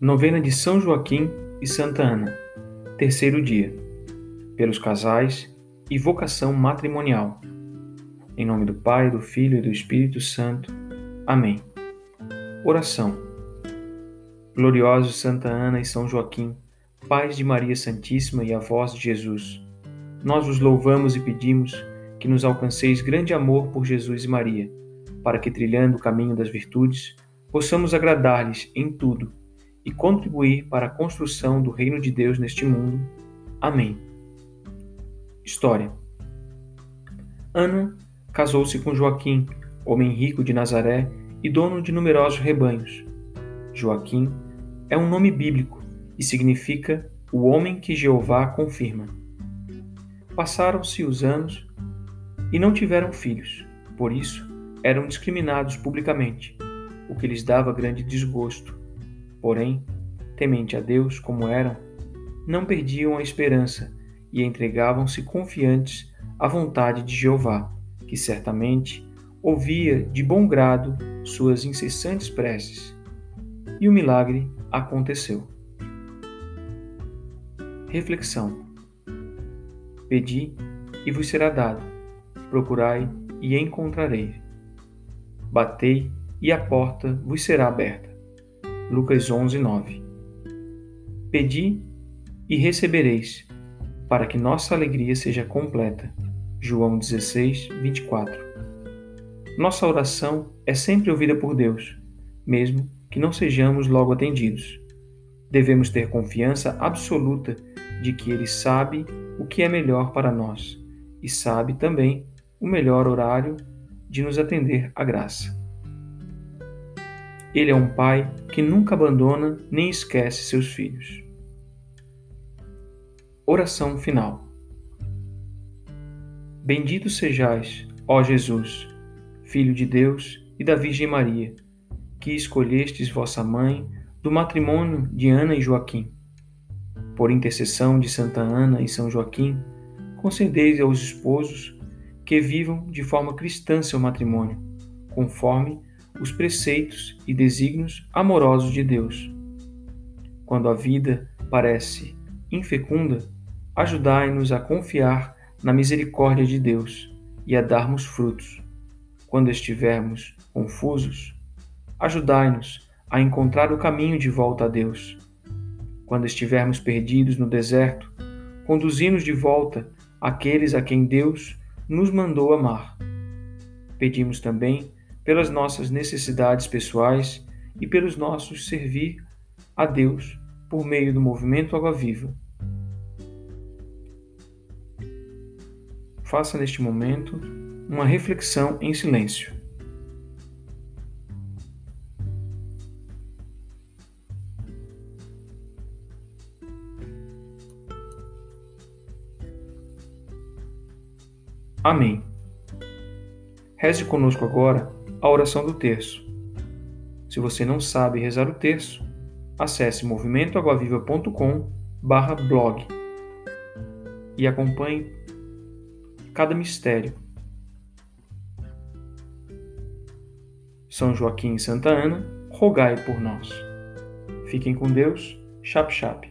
Novena de São Joaquim e Santa Ana. Terceiro dia. Pelos casais e vocação matrimonial. Em nome do Pai, do Filho e do Espírito Santo. Amém. Oração. Gloriosos Santa Ana e São Joaquim, pais de Maria Santíssima e avós de Jesus, nós os louvamos e pedimos que nos alcanceis grande amor por Jesus e Maria, para que, trilhando o caminho das virtudes, possamos agradar-lhes em tudo e contribuir para a construção do reino de Deus neste mundo. Amém. História: Ana casou-se com Joaquim, homem rico de Nazaré e dono de numerosos rebanhos. Joaquim é um nome bíblico e significa o homem que Jeová confirma. Passaram-se os anos e não tiveram filhos, por isso eram discriminados publicamente, o que lhes dava grande desgosto Porém, temente a Deus como eram, não perdiam a esperança e entregavam-se confiantes à vontade de Jeová, que certamente ouvia de bom grado suas incessantes preces. E o milagre aconteceu. Reflexão: Pedi e vos será dado, procurai e encontrarei. Batei e a porta vos será aberta. Lucas 11, 9. Pedi e recebereis, para que nossa alegria seja completa. João 16, 24. Nossa oração é sempre ouvida por Deus, mesmo que não sejamos logo atendidos. Devemos ter confiança absoluta de que Ele sabe o que é melhor para nós e sabe também o melhor horário de nos atender à graça. Ele é um pai que nunca abandona nem esquece seus filhos. Oração final. Bendito sejais, ó Jesus, Filho de Deus e da Virgem Maria, que escolhestes vossa mãe do matrimônio de Ana e Joaquim. Por intercessão de Santa Ana e São Joaquim, concedeis aos esposos que vivam de forma cristã seu matrimônio, conforme os preceitos e desígnios amorosos de Deus. Quando a vida parece infecunda, ajudai-nos a confiar na misericórdia de Deus e a darmos frutos. Quando estivermos confusos, ajudai-nos a encontrar o caminho de volta a Deus. Quando estivermos perdidos no deserto, conduzi-nos de volta àqueles a quem Deus nos mandou amar. Pedimos também pelas nossas necessidades pessoais e pelos nossos servir a Deus por meio do movimento Água Viva. Faça neste momento uma reflexão em silêncio. Amém. Reze conosco agora a oração do terço. Se você não sabe rezar o terço, acesse movimentoaguaviva.com blog e acompanhe cada mistério. São Joaquim e Santa Ana, rogai por nós. Fiquem com Deus. Chap chap.